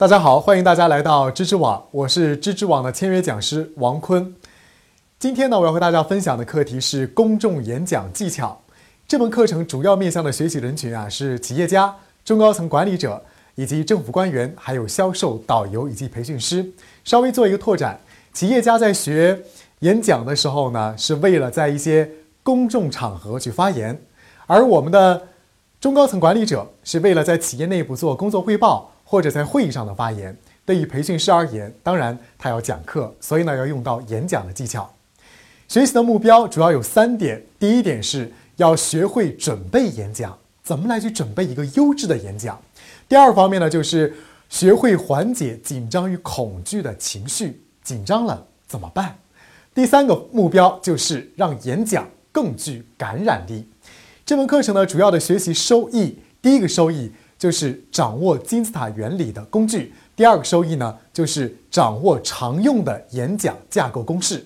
大家好，欢迎大家来到知知网，我是知知网的签约讲师王坤。今天呢，我要和大家分享的课题是公众演讲技巧。这门课程主要面向的学习人群啊，是企业家、中高层管理者以及政府官员，还有销售、导游以及培训师。稍微做一个拓展，企业家在学演讲的时候呢，是为了在一些公众场合去发言；而我们的中高层管理者是为了在企业内部做工作汇报。或者在会议上的发言，对于培训师而言，当然他要讲课，所以呢要用到演讲的技巧。学习的目标主要有三点：第一点是要学会准备演讲，怎么来去准备一个优质的演讲；第二方面呢就是学会缓解紧张与恐惧的情绪，紧张了怎么办？第三个目标就是让演讲更具感染力。这门课程呢主要的学习收益，第一个收益。就是掌握金字塔原理的工具。第二个收益呢，就是掌握常用的演讲架构公式。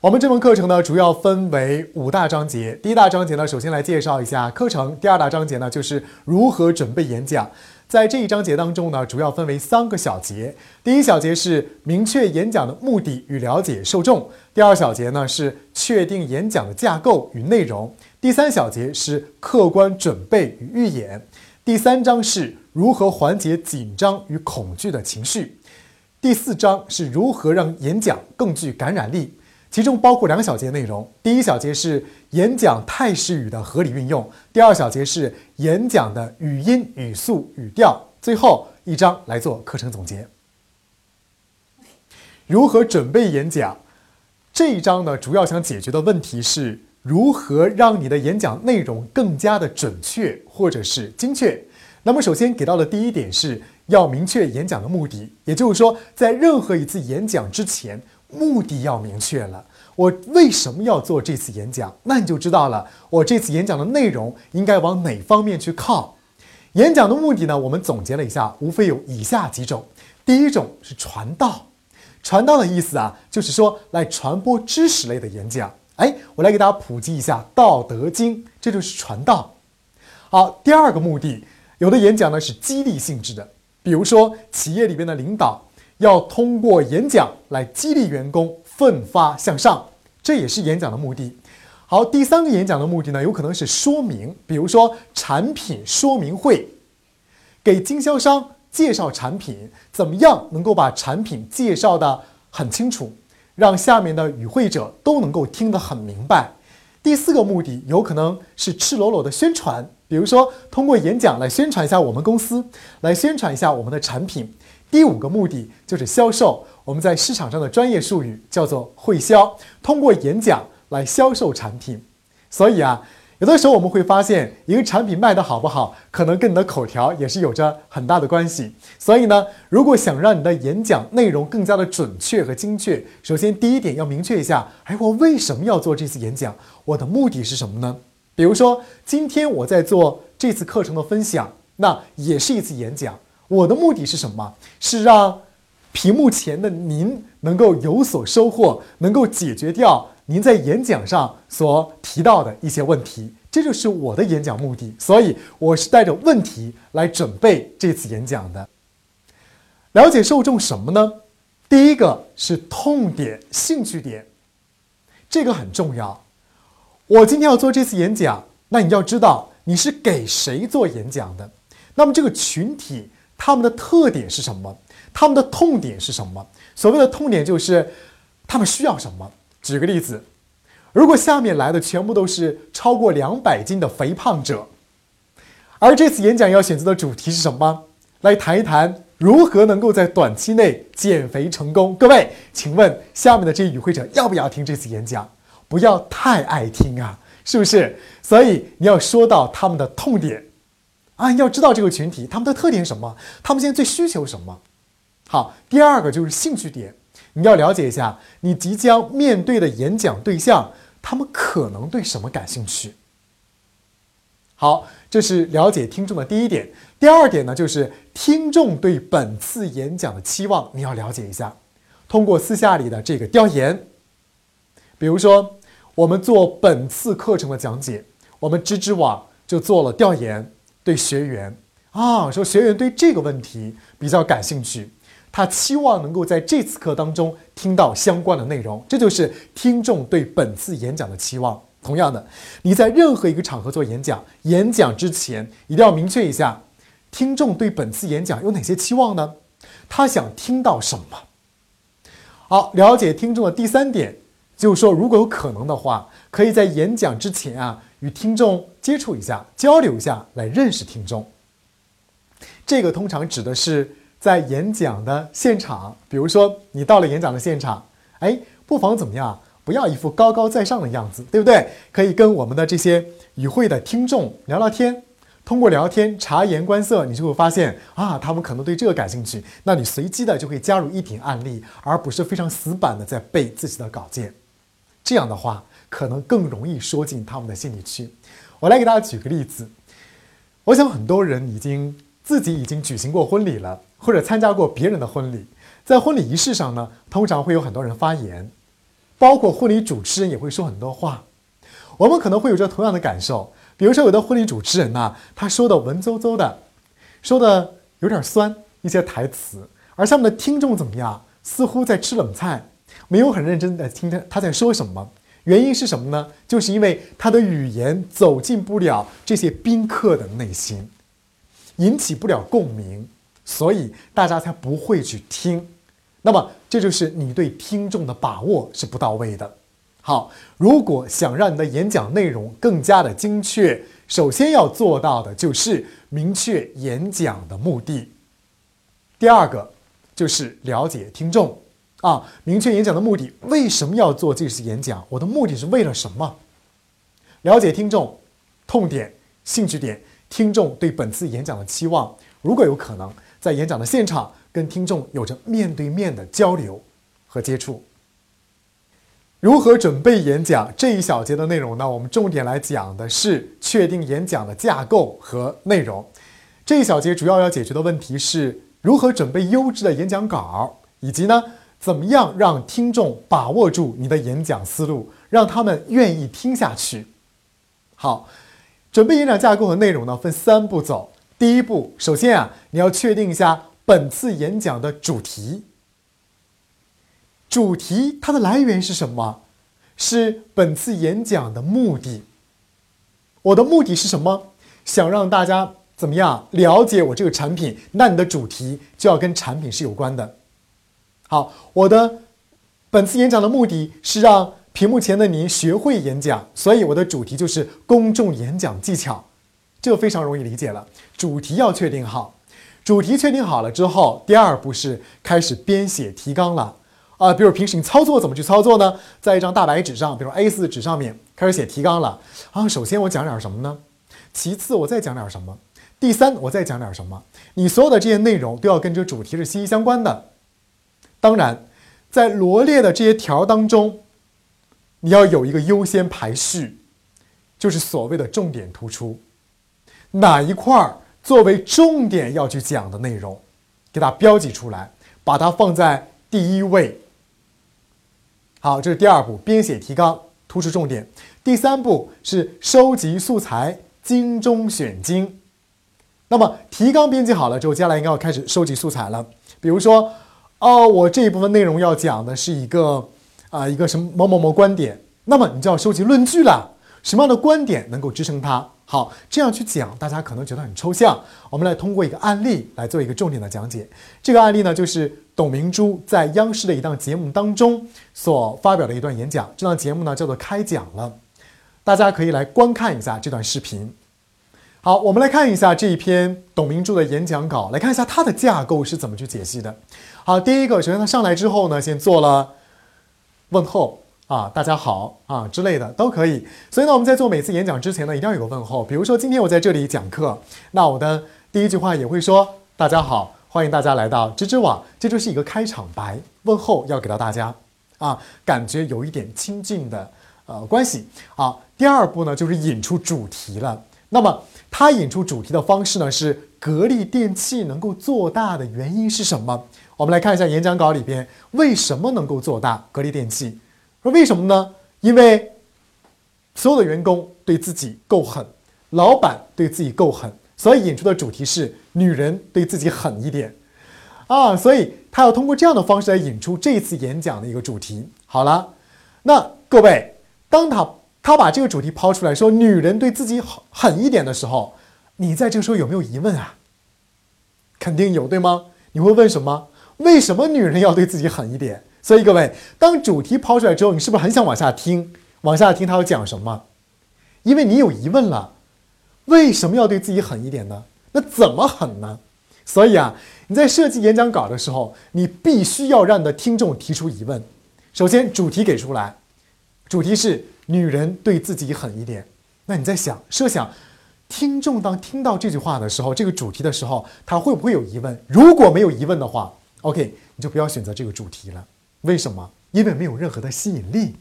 我们这门课程呢，主要分为五大章节。第一大章节呢，首先来介绍一下课程。第二大章节呢，就是如何准备演讲。在这一章节当中呢，主要分为三个小节。第一小节是明确演讲的目的与了解受众。第二小节呢是确定演讲的架构与内容。第三小节是客观准备与预演。第三章是如何缓解紧张与恐惧的情绪，第四章是如何让演讲更具感染力，其中包括两小节内容。第一小节是演讲态势语的合理运用，第二小节是演讲的语音、语速、语调。最后一章来做课程总结。如何准备演讲？这一章呢，主要想解决的问题是。如何让你的演讲内容更加的准确或者是精确？那么首先给到的第一点是要明确演讲的目的，也就是说，在任何一次演讲之前，目的要明确了。我为什么要做这次演讲？那你就知道了，我这次演讲的内容应该往哪方面去靠。演讲的目的呢？我们总结了一下，无非有以下几种。第一种是传道，传道的意思啊，就是说来传播知识类的演讲。哎，我来给大家普及一下《道德经》，这就是传道。好，第二个目的，有的演讲呢是激励性质的，比如说企业里边的领导要通过演讲来激励员工奋发向上，这也是演讲的目的。好，第三个演讲的目的呢，有可能是说明，比如说产品说明会，给经销商介绍产品，怎么样能够把产品介绍的很清楚。让下面的与会者都能够听得很明白。第四个目的有可能是赤裸裸的宣传，比如说通过演讲来宣传一下我们公司，来宣传一下我们的产品。第五个目的就是销售，我们在市场上的专业术语叫做会销，通过演讲来销售产品。所以啊。有的时候我们会发现，一个产品卖得好不好，可能跟你的口条也是有着很大的关系。所以呢，如果想让你的演讲内容更加的准确和精确，首先第一点要明确一下：哎，我为什么要做这次演讲？我的目的是什么呢？比如说，今天我在做这次课程的分享，那也是一次演讲。我的目的是什么？是让屏幕前的您能够有所收获，能够解决掉。您在演讲上所提到的一些问题，这就是我的演讲目的，所以我是带着问题来准备这次演讲的。了解受众什么呢？第一个是痛点、兴趣点，这个很重要。我今天要做这次演讲，那你要知道你是给谁做演讲的，那么这个群体他们的特点是什么？他们的痛点是什么？所谓的痛点就是他们需要什么。举个例子，如果下面来的全部都是超过两百斤的肥胖者，而这次演讲要选择的主题是什么？来谈一谈如何能够在短期内减肥成功。各位，请问下面的这些与会者要不要听这次演讲？不要太爱听啊，是不是？所以你要说到他们的痛点啊，要知道这个群体他们的特点什么，他们现在最需求什么。好，第二个就是兴趣点。你要了解一下你即将面对的演讲对象，他们可能对什么感兴趣。好，这是了解听众的第一点。第二点呢，就是听众对本次演讲的期望，你要了解一下。通过私下里的这个调研，比如说我们做本次课程的讲解，我们知知网就做了调研，对学员啊说学员对这个问题比较感兴趣。他期望能够在这次课当中听到相关的内容，这就是听众对本次演讲的期望。同样的，你在任何一个场合做演讲，演讲之前一定要明确一下，听众对本次演讲有哪些期望呢？他想听到什么？好，了解听众的第三点，就是说，如果有可能的话，可以在演讲之前啊，与听众接触一下，交流一下，来认识听众。这个通常指的是。在演讲的现场，比如说你到了演讲的现场，哎，不妨怎么样？不要一副高高在上的样子，对不对？可以跟我们的这些与会的听众聊聊天，通过聊天察言观色，你就会发现啊，他们可能对这个感兴趣。那你随机的就会加入一点案例，而不是非常死板的在背自己的稿件。这样的话，可能更容易说进他们的心里去。我来给大家举个例子，我想很多人已经自己已经举行过婚礼了。或者参加过别人的婚礼，在婚礼仪式上呢，通常会有很多人发言，包括婚礼主持人也会说很多话。我们可能会有着同样的感受，比如说有的婚礼主持人呢，他说的文绉绉的，说的有点酸一些台词，而下面的听众怎么样？似乎在吃冷菜，没有很认真的听他他在说什么。原因是什么呢？就是因为他的语言走进不了这些宾客的内心，引起不了共鸣。所以大家才不会去听，那么这就是你对听众的把握是不到位的。好，如果想让你的演讲内容更加的精确，首先要做到的就是明确演讲的目的。第二个就是了解听众啊，明确演讲的目的，为什么要做这次演讲？我的目的是为了什么？了解听众痛点、兴趣点，听众对本次演讲的期望，如果有可能。在演讲的现场，跟听众有着面对面的交流和接触。如何准备演讲这一小节的内容呢？我们重点来讲的是确定演讲的架构和内容。这一小节主要要解决的问题是如何准备优质的演讲稿，以及呢，怎么样让听众把握住你的演讲思路，让他们愿意听下去。好，准备演讲架构和内容呢，分三步走。第一步，首先啊，你要确定一下本次演讲的主题。主题它的来源是什么？是本次演讲的目的。我的目的是什么？想让大家怎么样了解我这个产品？那你的主题就要跟产品是有关的。好，我的本次演讲的目的是让屏幕前的您学会演讲，所以我的主题就是公众演讲技巧。这非常容易理解了，主题要确定好，主题确定好了之后，第二步是开始编写提纲了啊。比如平时你操作怎么去操作呢？在一张大白纸上，比如 A4 纸上面开始写提纲了啊。首先我讲点什么呢？其次我再讲点什么？第三我再讲点什么？你所有的这些内容都要跟这个主题是息息相关的。当然，在罗列的这些条当中，你要有一个优先排序，就是所谓的重点突出。哪一块儿作为重点要去讲的内容，给它标记出来，把它放在第一位。好，这是第二步，编写提纲，突出重点。第三步是收集素材，精中选精。那么提纲编辑好了之后，接下来应该要开始收集素材了。比如说，哦，我这一部分内容要讲的是一个啊一个什么某某某观点，那么你就要收集论据了。什么样的观点能够支撑它？好，这样去讲，大家可能觉得很抽象。我们来通过一个案例来做一个重点的讲解。这个案例呢，就是董明珠在央视的一档节目当中所发表的一段演讲。这档节目呢叫做《开讲了》，大家可以来观看一下这段视频。好，我们来看一下这一篇董明珠的演讲稿，来看一下它的架构是怎么去解析的。好，第一个，首先她上来之后呢，先做了问候。啊，大家好啊之类的都可以。所以呢，我们在做每次演讲之前呢，一定要有个问候。比如说今天我在这里讲课，那我的第一句话也会说大家好，欢迎大家来到知知网，这就是一个开场白，问候要给到大家啊，感觉有一点亲近的呃关系啊。第二步呢，就是引出主题了。那么它引出主题的方式呢，是格力电器能够做大的原因是什么？我们来看一下演讲稿里边为什么能够做大格力电器？说为什么呢？因为所有的员工对自己够狠，老板对自己够狠。所以引出的主题是女人对自己狠一点，啊，所以他要通过这样的方式来引出这次演讲的一个主题。好了，那各位，当他他把这个主题抛出来说女人对自己狠狠一点的时候，你在这个时候有没有疑问啊？肯定有，对吗？你会问什么？为什么女人要对自己狠一点？所以各位，当主题抛出来之后，你是不是很想往下听？往下听他要讲什么？因为你有疑问了。为什么要对自己狠一点呢？那怎么狠呢？所以啊，你在设计演讲稿的时候，你必须要让你的听众提出疑问。首先，主题给出来，主题是女人对自己狠一点。那你在想，设想听众当听到这句话的时候，这个主题的时候，他会不会有疑问？如果没有疑问的话，OK，你就不要选择这个主题了。为什么？因为没有任何的吸引力。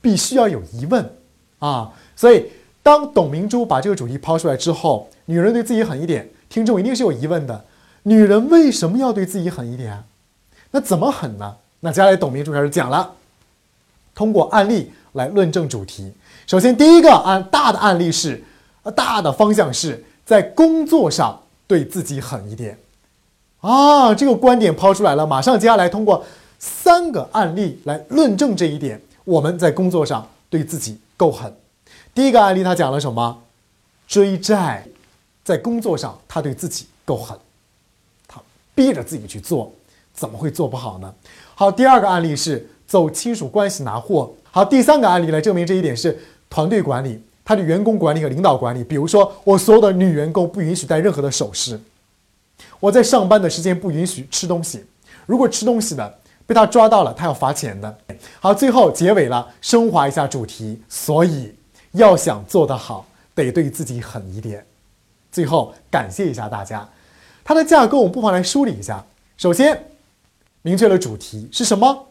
必须要有疑问啊，所以。当董明珠把这个主题抛出来之后，女人对自己狠一点，听众一定是有疑问的：女人为什么要对自己狠一点？那怎么狠呢？那接下来董明珠开始讲了，通过案例来论证主题。首先，第一个案大的案例是，大的方向是在工作上对自己狠一点。啊，这个观点抛出来了，马上接下来通过三个案例来论证这一点：我们在工作上对自己够狠。第一个案例，他讲了什么？追债，在工作上他对自己够狠，他逼着自己去做，怎么会做不好呢？好，第二个案例是走亲属关系拿货。好，第三个案例来证明这一点是团队管理，他的员工管理和领导管理。比如说，我所有的女员工不允许戴任何的首饰，我在上班的时间不允许吃东西，如果吃东西的被他抓到了，他要罚钱的。好，最后结尾了，升华一下主题，所以。要想做得好，得对自己狠一点。最后，感谢一下大家。它的架构，我们不妨来梳理一下。首先，明确了主题是什么？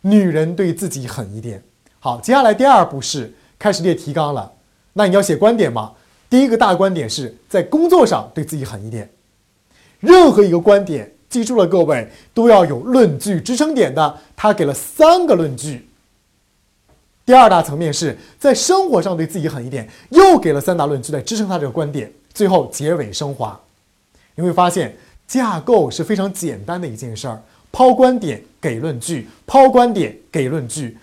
女人对自己狠一点。好，接下来第二步是开始列提纲了。那你要写观点吗？第一个大观点是在工作上对自己狠一点。任何一个观点，记住了各位，都要有论据支撑点的。他给了三个论据。第二大层面是在生活上对自己狠一点，又给了三大论据来支撑他这个观点。最后结尾升华，你会发现架构是非常简单的一件事儿：抛观点给论据，抛观点给论据。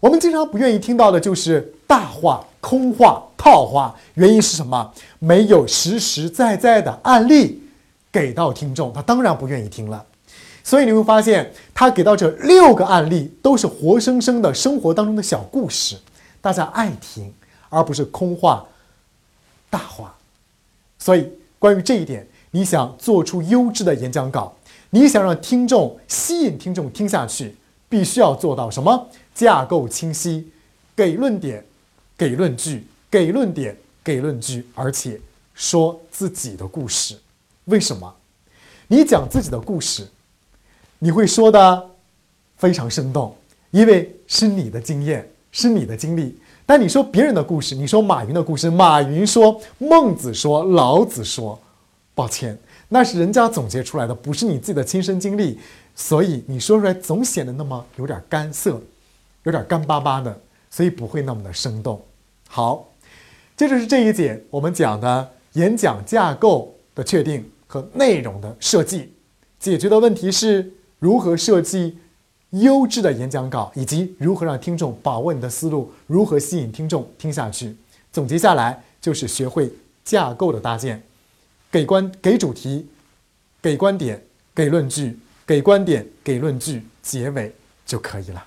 我们经常不愿意听到的就是大话、空话、套话，原因是什么？没有实实在在的案例给到听众，他当然不愿意听了。所以你会发现，他给到这六个案例都是活生生的生活当中的小故事，大家爱听，而不是空话、大话。所以，关于这一点，你想做出优质的演讲稿，你想让听众吸引听众听下去，必须要做到什么？架构清晰，给论点，给论据，给论点，给论据，而且说自己的故事。为什么？你讲自己的故事。你会说的非常生动，因为是你的经验，是你的经历。但你说别人的故事，你说马云的故事，马云说，孟子说，老子说，抱歉，那是人家总结出来的，不是你自己的亲身经历，所以你说出来总显得那么有点干涩，有点干巴巴的，所以不会那么的生动。好，接着是这一节我们讲的演讲架构的确定和内容的设计，解决的问题是。如何设计优质的演讲稿，以及如何让听众把握你的思路，如何吸引听众听下去？总结下来就是学会架构的搭建，给观给主题，给观点，给论据，给观点，给论据，结尾就可以了。